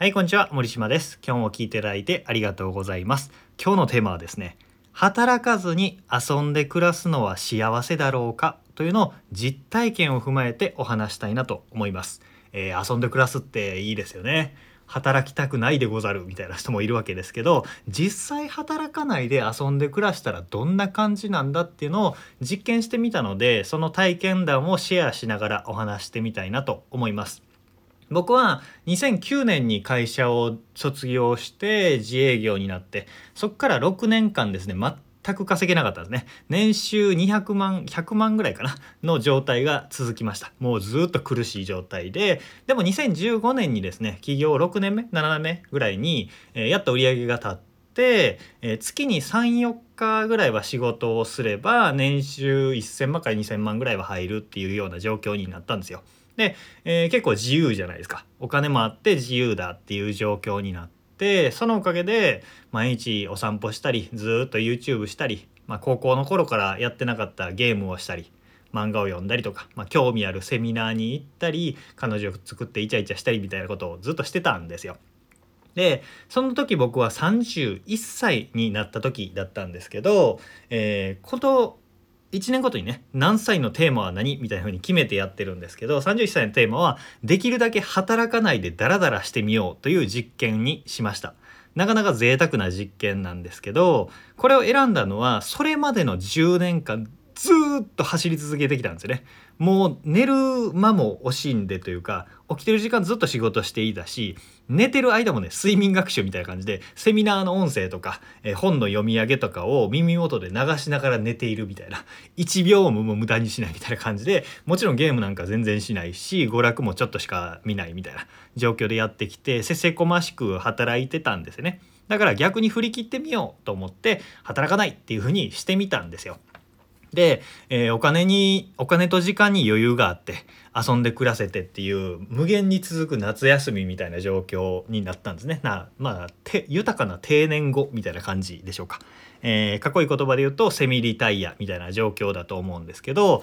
はい、こんにちは。森島です。今日も聞いていただいてありがとうございます。今日のテーマはですね、働かずに遊んで暮らすのは幸せだろうかというのを実体験を踏まえてお話したいなと思います。えー遊んで暮らすっていいですよね。働きたくないでござるみたいな人もいるわけですけど実際働かないで遊んで暮らしたらどんな感じなんだっていうのを実験してみたのでその体験談をシェアしながらお話してみたいなと思います。僕は2009年に会社を卒業して自営業になってそこから6年間ですね全く稼げなかったですね。年収200万100万ぐらいかなの状態が続きました。もうずっと苦しい状態で。でも2015年にですね起業6年目7年目ぐらいに、えーやっと売り上げが立って、えー月に34日ぐらいは仕事をすれば年収1000万から2000万ぐらいは入るっていうような状況になったんですよ。で、えー結構自由じゃないですかお金もあって自由だっていう状況になってそのおかげで毎日お散歩したりずっと YouTube したり、まあ、高校の頃からやってなかったゲームをしたり漫画を読んだりとか、まあ、興味あるセミナーに行ったり彼女を作ってイチャイチャしたりみたいなことをずっとしてたんですよ。でその時僕は31歳になった時だったんですけど、えーこと1年ごとにね何歳のテーマは何みたいな風に決めてやってるんですけど31歳のテーマはできるだけ働かないでダラダラしてみようという実験にしました。なかなか贅沢な実験なんですけどこれを選んだのはそれまでの10年間ずっと走り続けてきたんですよね。もう寝る間も惜しんでというか起きてる時間ずっと仕事していたし寝てる間もね睡眠学習みたいな感じでセミナーの音声とか、え本の読み上げとかを耳元で流しながら寝ているみたいな1秒も無駄にしないみたいな感じでもちろんゲームなんか全然しないし娯楽もちょっとしか見ないみたいな状況でやってきてせせこましく働いてたんですよね。だから逆に振り切ってみようと思って働かないっていう風にしてみたんですよ。で、えーお金にお金と時間に余裕があって遊んで暮らせてっていう無限に続く夏休みみたいな状況になったんですねなまあて豊かな定年後みたいな感じでしょうか、えーかっこいい言葉で言うとセミリタイヤみたいな状況だと思うんですけど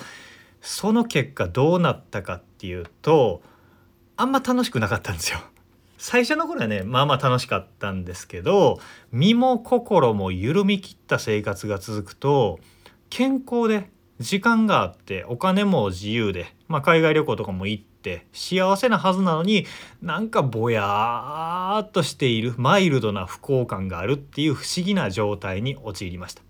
その結果どうなったかっていうとあんま楽しくなかったんですよ。最初の頃はねまあまあ楽しかったんですけど身も心も緩み切った生活が続くと健康で時間があってお金も自由で、まあ、海外旅行とかも行って幸せなはずなのになんかぼやーっとしているマイルドな不幸感があるっていう不思議な状態に陥りました。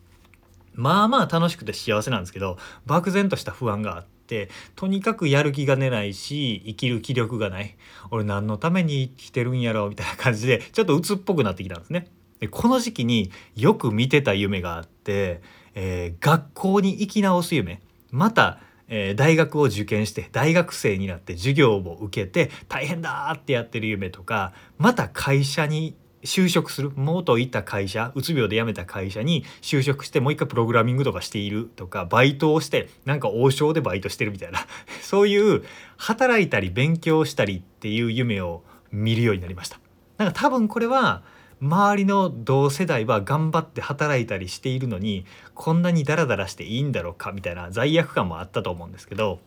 まあまあ楽しくて幸せなんですけど漠然とした不安があってとにかくやる気が出ないし生きる気力がない俺何のために生きてるんやろみたいな感じでちょっと鬱っぽくなってきたんですね。でこの時期によく見てた夢があって、えー学校に行き直す夢また、えー大学を受験して大学生になって授業を受けて大変だってやってる夢とかまた会社に就職する元いた会社うつ病で辞めた会社に就職してもう一回プログラミングとかしているとかバイトをしてなんか王将でバイトしてるみたいな そういう働いたり勉強したりっていう夢を見るようになりました。なんか多分これは周りの同世代は頑張って働いたりしているのにこんなにダラダラしていいんだろうかみたいな罪悪感もあったと思うんですけど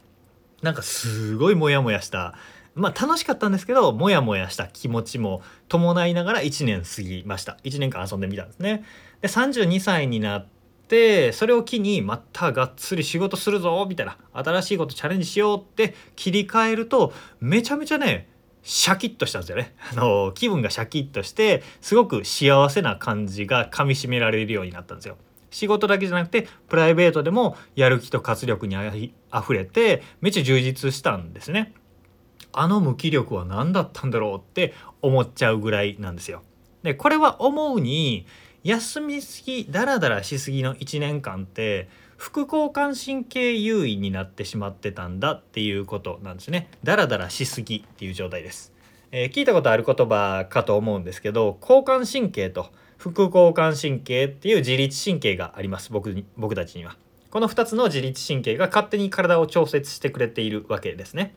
なんかすごいモヤモヤしたまあ楽しかったんですけどモヤモヤした気持ちも伴いながら1年過ぎました1年間遊んでみたんですね。で32歳になってそれを機にまたがっつり仕事するぞみたいな新しいことチャレンジしようって切り替えるとめちゃめちゃねシャキッとしたんですよね。あの気分がシャキッとしてすごく幸せな感じがかみしめられるようになったんですよ。仕事だけじゃなくてプライベートでもやる気と活力にあひ溢れてめっちゃ充実したんですね。あの無気力は何だったんだろうって思っちゃうぐらいなんですよ。でこれは思うに休みすぎダラダラしすぎの1年間って副交感神経優位になってしまってたんだっていうことなんですね。ダラダラしすぎっていう状態です。えー聞いたことある言葉かと思うんですけど交感神経と副交感神経っていう自律神経があります僕に僕たちには。この2つの自律神経が勝手に体を調節してくれているわけですね。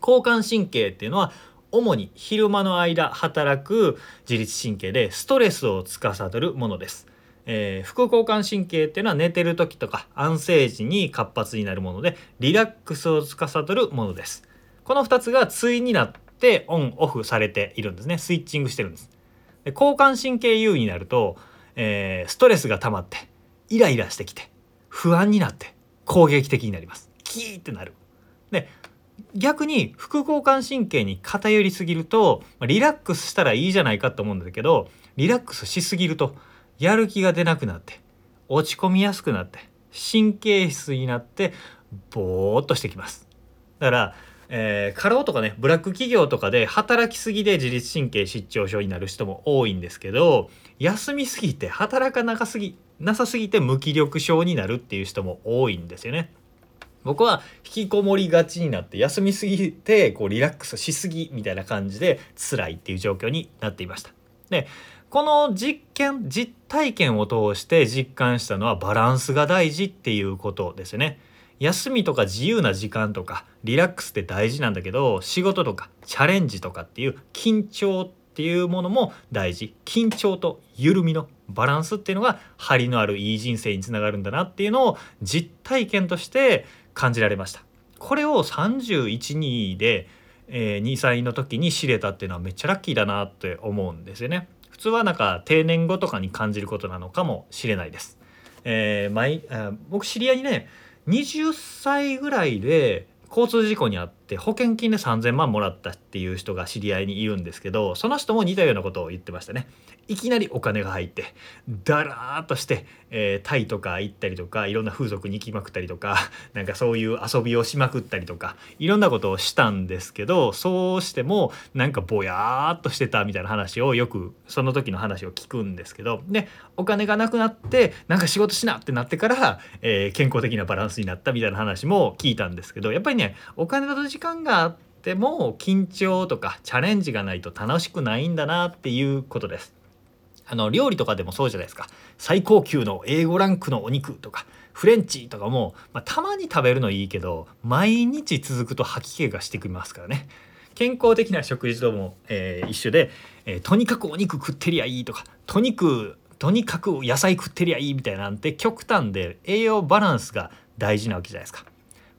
交感神経っていうのは主に昼間の間働く自律神経でストレスを司るものです。えー副交感神経っていうのは寝てる時とか安静時に活発になるものでリラックスを司るものです。この2つが対になってオンオフされているんですね。スイッチングしてるんです。で交感神経優位になると、えー、ストレスが溜まってイライラしてきて不安になって攻撃的になります。キーってなる。で逆に副交感神経に偏りすぎるとリラックスしたらいいじゃないかと思うんだけどリラックスしすぎるとやる気が出なくなって落ち込みやすくなって神経質になってぼーっとしてきますだから、えー、過労とかねブラック企業とかで働きすぎで自律神経失調症になる人も多いんですけど休みすぎて働かなすぎなさすぎて無気力症になるっていう人も多いんですよね。僕は引きこもりがちになって休みすぎてこうリラックスしすぎみたいな感じで辛いっていう状況になっていました。でこの実験実体験を通して実感したのはバランスが大事っていうことですね。休みとか自由な時間とかリラックスって大事なんだけど仕事とかチャレンジとかっていう緊張っていうものも大事。緊張と緩みのバランスっていうのが張りのあるいい人生につながるんだなっていうのを実体験として感じられました。これを312で、えー、2歳の時に知れたっていうのはめっちゃラッキーだなって思うんですよね。普通はなんか定年後とかに感じることなのかもしれないです、えー、毎僕知り合いにね20歳ぐらいで交通事故に遭って保険金で3,000万もらったっていう人が知り合いにいるんですけどその人も似たようなことを言ってましたね。いきなりお金が入ってだらーっとして、えー、タイとか行ったりとかいろんな風俗に行きまくったりとか なんかそういう遊びをしまくったりとかいろんなことをしたんですけどそうしてもなんかぼやーっとしてたみたいな話をよくその時の話を聞くんですけどでお金がなくなってなんか仕事しなってなってから、えー、健康的なバランスになったみたいな話も聞いたんですけどやっぱりねお金と時間があっても緊張とかチャレンジがないと楽しくないんだなっていうことです。あの料理とかでもそうじゃないですか。最高級の A5 ランクのお肉とかフレンチとかも、まあ、たまに食べるのいいけど毎日続くと吐き気がしてきますからね。健康的な食事とも、えー、一緒で、えー、とにかくお肉食ってりゃいいとかとにくとにかく野菜食ってりゃいいみたいなんて極端で栄養バランスが大事なわけじゃないですか。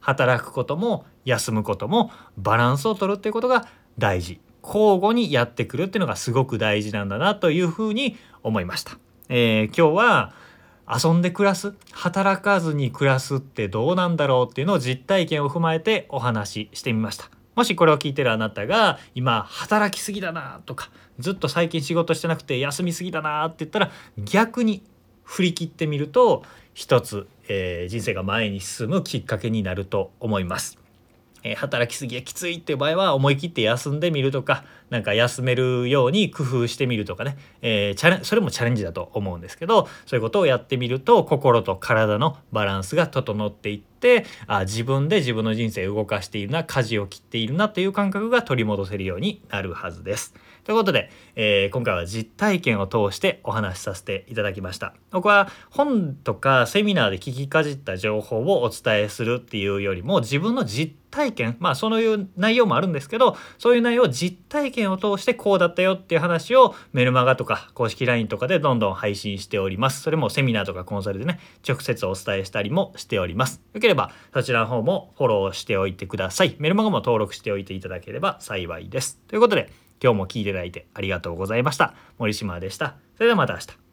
働くことも休むこともバランスを取るっていうことが大事交互にやってくるっていうのがすごく大事なんだなというふうに思いました。えー、今日は遊んで暮らす働かずに暮らすってどうなんだろうっていうのを実体験を踏まえてお話ししてみました。もしこれを聞いてるあなたが今働きすぎだなとかずっと最近仕事してなくて休みすぎだなって言ったら逆に振り切ってみると一つ、えー、人生が前に進むきっかけになると思います。え、働きすぎやきついっていう場合は思い切って休んでみるとかなんか休めるように工夫してみるとかね、えー、チャレそれもチャレンジだと思うんですけどそういうことをやってみると心と体のバランスが整っていってあ自分で自分の人生を動かしているな舵を切っているなという感覚が取り戻せるようになるはずです。ということで、えー、今回は実体験を通してお話しさせていただきました。僕は本とかセミナーで聞きかじった情報をお伝えするっていうよりも自分の実体験まあそういう内容もあるんですけどそういう内容を実体験を通してこうだったよっていう話をメルマガとか公式 LINE とかでどんどん配信しております。それもセミナーとかコンサルでね直接お伝えしたりもしております。よければそちらの方もフォローしておいてください。メルマガも登録しておいていただければ幸いです。ということで今日も聞いていただいてありがとうございました。森島でした。それではまた明日。